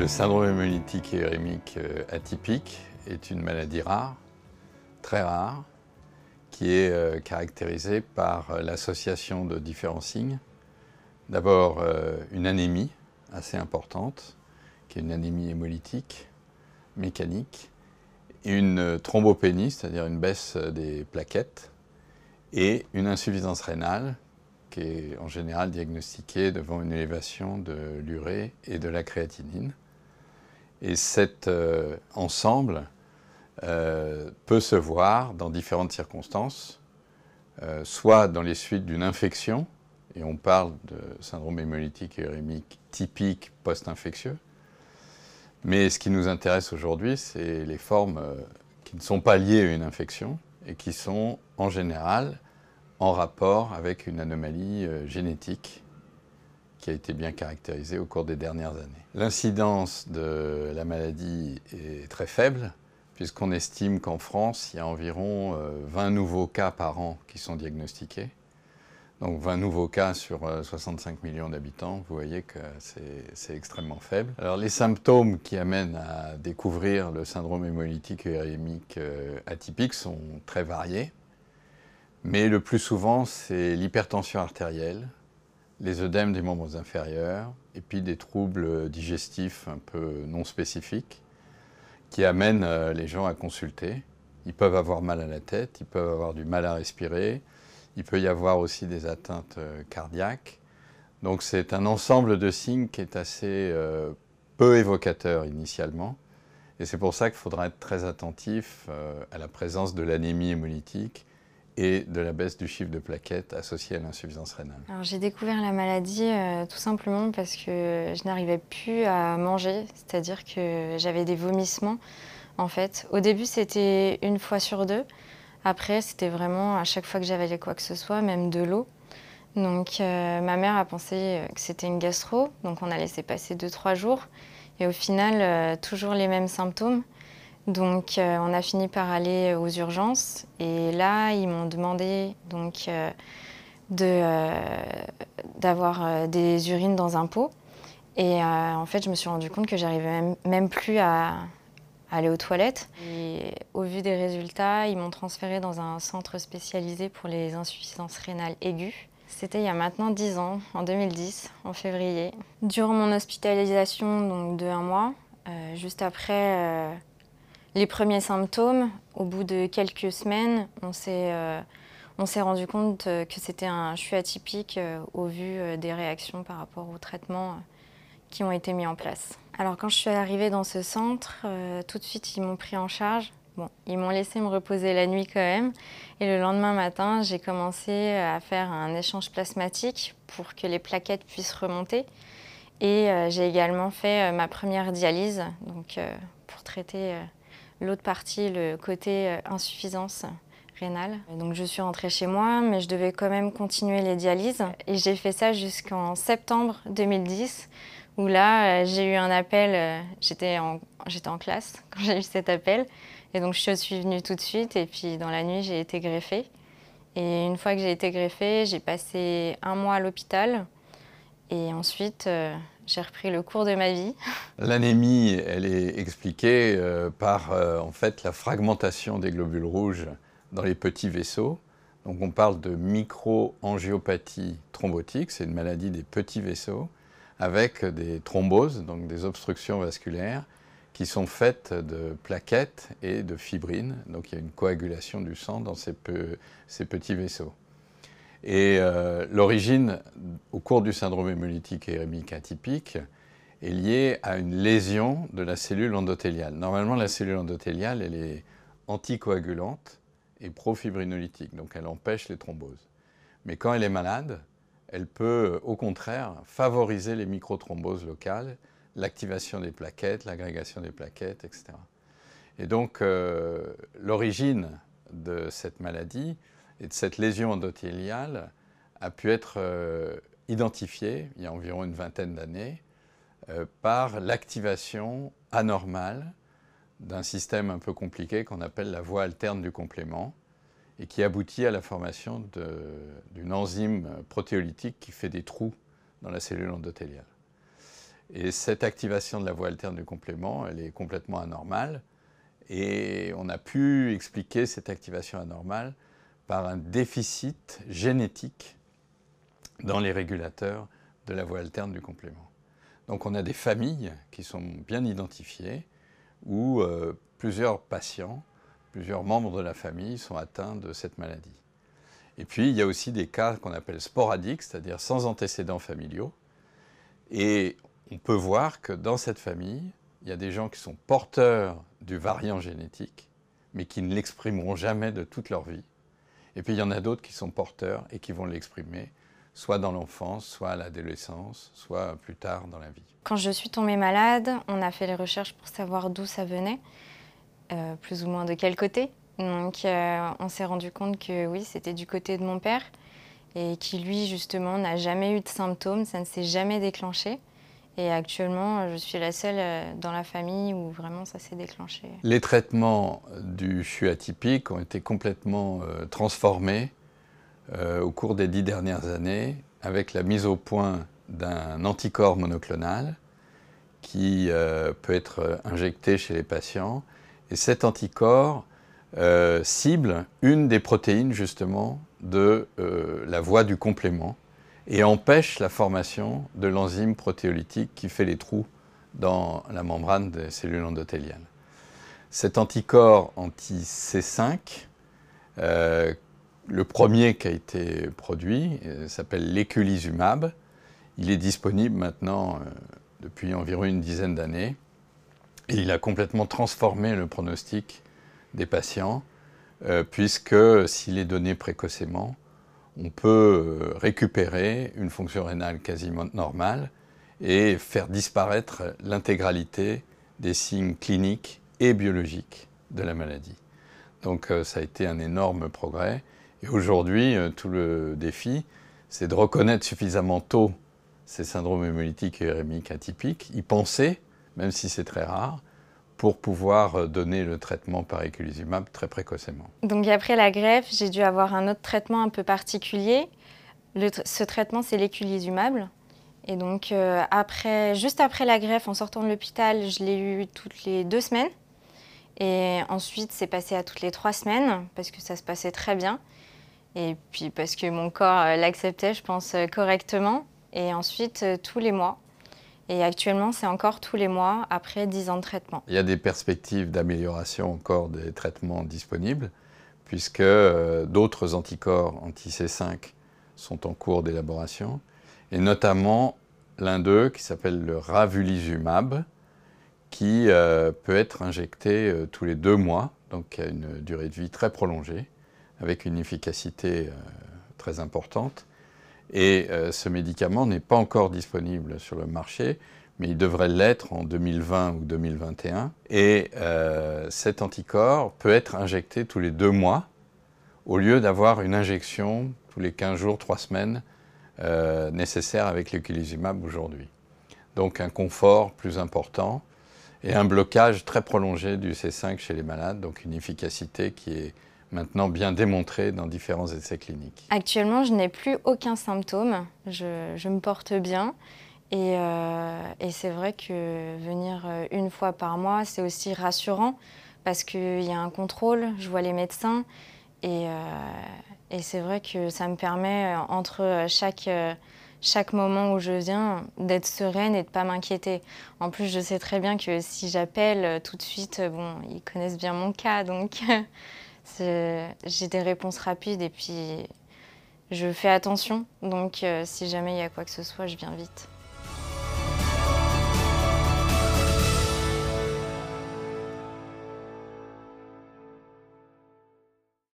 Le syndrome hémolytique et urémique euh, atypique est une maladie rare, très rare, qui est euh, caractérisée par euh, l'association de différents signes. D'abord une anémie assez importante, qui est une anémie hémolytique mécanique, une thrombopénie, c'est-à-dire une baisse des plaquettes, et une insuffisance rénale, qui est en général diagnostiquée devant une élévation de l'urée et de la créatinine. Et cet euh, ensemble euh, peut se voir dans différentes circonstances, euh, soit dans les suites d'une infection, et on parle de syndrome hémolytique et urémique typique post-infectieux, mais ce qui nous intéresse aujourd'hui, c'est les formes qui ne sont pas liées à une infection et qui sont en général en rapport avec une anomalie génétique qui a été bien caractérisée au cours des dernières années. L'incidence de la maladie est très faible, puisqu'on estime qu'en France, il y a environ 20 euh, nouveaux cas par an qui sont diagnostiqués. Donc 20 nouveaux cas sur 65 euh, millions d'habitants, vous voyez que c'est extrêmement faible. Alors les symptômes qui amènent à découvrir le syndrome hémolytique et euh, atypique sont très variés. Mais le plus souvent, c'est l'hypertension artérielle, les œdèmes des membres inférieurs, et puis des troubles digestifs un peu non spécifiques qui amènent euh, les gens à consulter. Ils peuvent avoir mal à la tête, ils peuvent avoir du mal à respirer, il peut y avoir aussi des atteintes euh, cardiaques. Donc c'est un ensemble de signes qui est assez euh, peu évocateur initialement. Et c'est pour ça qu'il faudra être très attentif à la présence de l'anémie hémolytique et de la baisse du chiffre de plaquettes associée à l'insuffisance rénale. j'ai découvert la maladie euh, tout simplement parce que je n'arrivais plus à manger, c'est-à-dire que j'avais des vomissements en fait. Au début c'était une fois sur deux, après c'était vraiment à chaque fois que j'avais quoi que ce soit, même de l'eau. Donc euh, ma mère a pensé que c'était une gastro, donc on a laissé passer deux trois jours et au final euh, toujours les mêmes symptômes. Donc euh, on a fini par aller aux urgences et là ils m'ont demandé donc euh, euh, d'avoir des urines dans un pot et en fait je me suis rendu compte que j'arrivais même, plus à, aller aux toilettes et au vu des résultats ils m'ont transféré dans un centre spécialisé pour les insuffisances rénales aiguës. C'était il y a maintenant 10 ans, en 2010, en février. Durant mon hospitalisation donc de un mois, juste après les premiers symptômes, au bout de quelques semaines, on s'est euh, rendu compte euh, que c'était un CHU atypique euh, au vu des réactions par rapport aux traitements qui ont été mis en place. Alors quand je suis arrivée dans ce centre, tout de suite ils m'ont pris en charge. Bon, ils m'ont laissé me reposer la nuit quand même. Et le lendemain matin, j'ai commencé à faire un échange plasmatique pour que les plaquettes puissent remonter. Et j'ai également fait ma première dialyse donc, pour traiter L'autre partie, le côté euh, insuffisance rénale. Donc je suis rentrée chez moi, mais je devais quand même continuer les dialyses. Et j'ai fait ça jusqu'en septembre 2010, où là, euh, j'ai eu un appel, euh, j'étais en, en classe quand j'ai eu cet appel. Et donc je suis venue tout de suite, et puis dans la nuit, j'ai été greffée. Et une fois que j'ai été greffée, j'ai passé un mois à l'hôpital. Et ensuite, j'ai repris le cours de ma vie. L'anémie, elle est expliquée euh, par euh, en fait la fragmentation des globules rouges dans les petits vaisseaux. Donc on parle de microangiopathie thrombotique, c'est une maladie des petits vaisseaux avec des thromboses, donc des obstructions vasculaires qui sont faites de plaquettes et de fibrines. Donc il y a une coagulation du sang dans ces, ces petits vaisseaux. Et euh, l'origine, au cours du syndrome hémolytique et hérémique atypique, est liée à une lésion de la cellule endothéliale. Normalement, la cellule endothéliale, elle est anticoagulante et profibrinolytique, donc elle empêche les thromboses. Mais quand elle est malade, elle peut au contraire favoriser les microthromboses locales, l'activation des plaquettes, l'agrégation des plaquettes, etc. Et donc, euh, l'origine de cette maladie, et de cette lésion endothéliale a pu être euh, identifiée il y a environ une vingtaine d'années euh, par l'activation anormale d'un système un peu compliqué qu'on appelle la voie alterne du complément et qui aboutit à la formation d'une enzyme protéolytique qui fait des trous dans la cellule endothéliale. Et cette activation de la voie alterne du complément, elle est complètement anormale. Et on a pu expliquer cette activation anormale par un déficit génétique dans les régulateurs de la voie alterne du complément. Donc on a des familles qui sont bien identifiées où euh, plusieurs patients, plusieurs membres de la famille sont atteints de cette maladie. Et puis il y a aussi des cas qu'on appelle sporadiques, c'est-à-dire sans antécédents familiaux. Et on peut voir que dans cette famille, il y a des gens qui sont porteurs du variant génétique, mais qui ne l'exprimeront jamais de toute leur vie. Et puis il y en a d'autres qui sont porteurs et qui vont l'exprimer soit dans l'enfance, soit à l'adolescence, soit plus tard dans la vie. Quand je suis tombée malade, on a fait les recherches pour savoir d'où ça venait, euh, plus ou moins de quel côté. Donc euh, on s'est rendu compte que oui, c'était du côté de mon père et qui lui justement n'a jamais eu de symptômes, ça ne s'est jamais déclenché. Et actuellement, je suis la seule euh, dans la famille où vraiment ça s'est déclenché. Les traitements du CHU atypique ont été complètement transformés euh, au cours des dix dernières années avec la mise au point d'un anticorps monoclonal qui euh, peut être injecté chez les patients. Et cet anticorps euh, cible une des protéines justement de la voie du complément et empêche la formation de l'enzyme protéolytique qui fait les trous dans la membrane des cellules endothéliales. Cet anticorps anti-C5 le premier qui a été produit euh, s'appelle l'éculizumab. Il est disponible maintenant euh, depuis environ une dizaine d'années il a complètement transformé le pronostic des patients euh, puisque s'il est donné précocement, on peut récupérer une fonction rénale quasiment normale et faire disparaître l'intégralité des signes cliniques et biologiques de la maladie. Donc ça a été un énorme progrès et aujourd'hui, euh, tout le défi, c'est de reconnaître suffisamment tôt ces syndromes hémolytiques et urémiques atypiques, y penser, même si c'est très rare, pour pouvoir euh, donner le traitement par eculizumab très précocement. Donc après la greffe, j'ai dû avoir un autre traitement un peu particulier. ce traitement, c'est l'éculizumab. Et donc euh, après, juste après la greffe, en sortant de l'hôpital, je l'ai eu toutes les deux semaines. Et ensuite, c'est passé à toutes les trois semaines parce que ça se passait très bien. Et puis parce que mon corps euh, l'acceptait, je pense, correctement. Et ensuite, tous les mois. Et actuellement, c'est encore tous les mois après 10 ans de traitement. Il y a des perspectives d'amélioration encore des traitements disponibles, puisque d'autres anticorps anti-C5 sont en cours d'élaboration, et notamment l'un d'eux qui s'appelle le ravulizumab, qui peut être injecté tous les deux mois, donc qui a une durée de vie très prolongée avec une efficacité euh, très importante. Et euh, ce médicament n'est pas encore disponible sur le marché, mais il devrait l'être en 2020 ou 2021. Et euh, cet anticorps peut être injecté tous les deux mois, au lieu d'avoir une injection tous les 15 jours, 3 semaines nécessaire avec l'eculizumab aujourd'hui. Donc un confort plus important et un blocage très prolongé du C5 chez les malades, donc une efficacité qui est maintenant bien démontré dans différents essais cliniques. Actuellement, je n'ai plus aucun symptôme, je, me porte bien. Euh, et, c'est vrai que venir euh, une fois par mois, c'est aussi rassurant parce qu'il y a un contrôle, je vois les médecins. Et, euh, c'est vrai que ça me permet, entre chaque, chaque moment où je viens, d'être sereine et de ne pas m'inquiéter. En plus, je sais très bien que si j'appelle tout de suite, bon, ils connaissent bien mon cas, donc j'ai des réponses rapides et puis je fais attention. Donc euh, si jamais il y a quoi que ce soit, je viens vite.